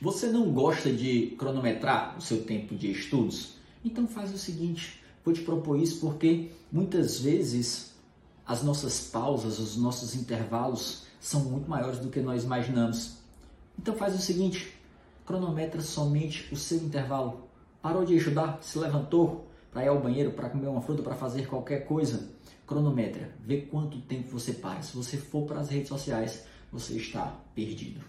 você não gosta de cronometrar o seu tempo de estudos? Então faz o seguinte, vou te propor isso porque muitas vezes as nossas pausas, os nossos intervalos são muito maiores do que nós imaginamos. Então faz o seguinte, cronometra somente o seu intervalo. Parou de estudar, se levantou para ir ao banheiro, para comer uma fruta, para fazer qualquer coisa, cronometra, vê quanto tempo você para. Se você for para as redes sociais, você está perdido.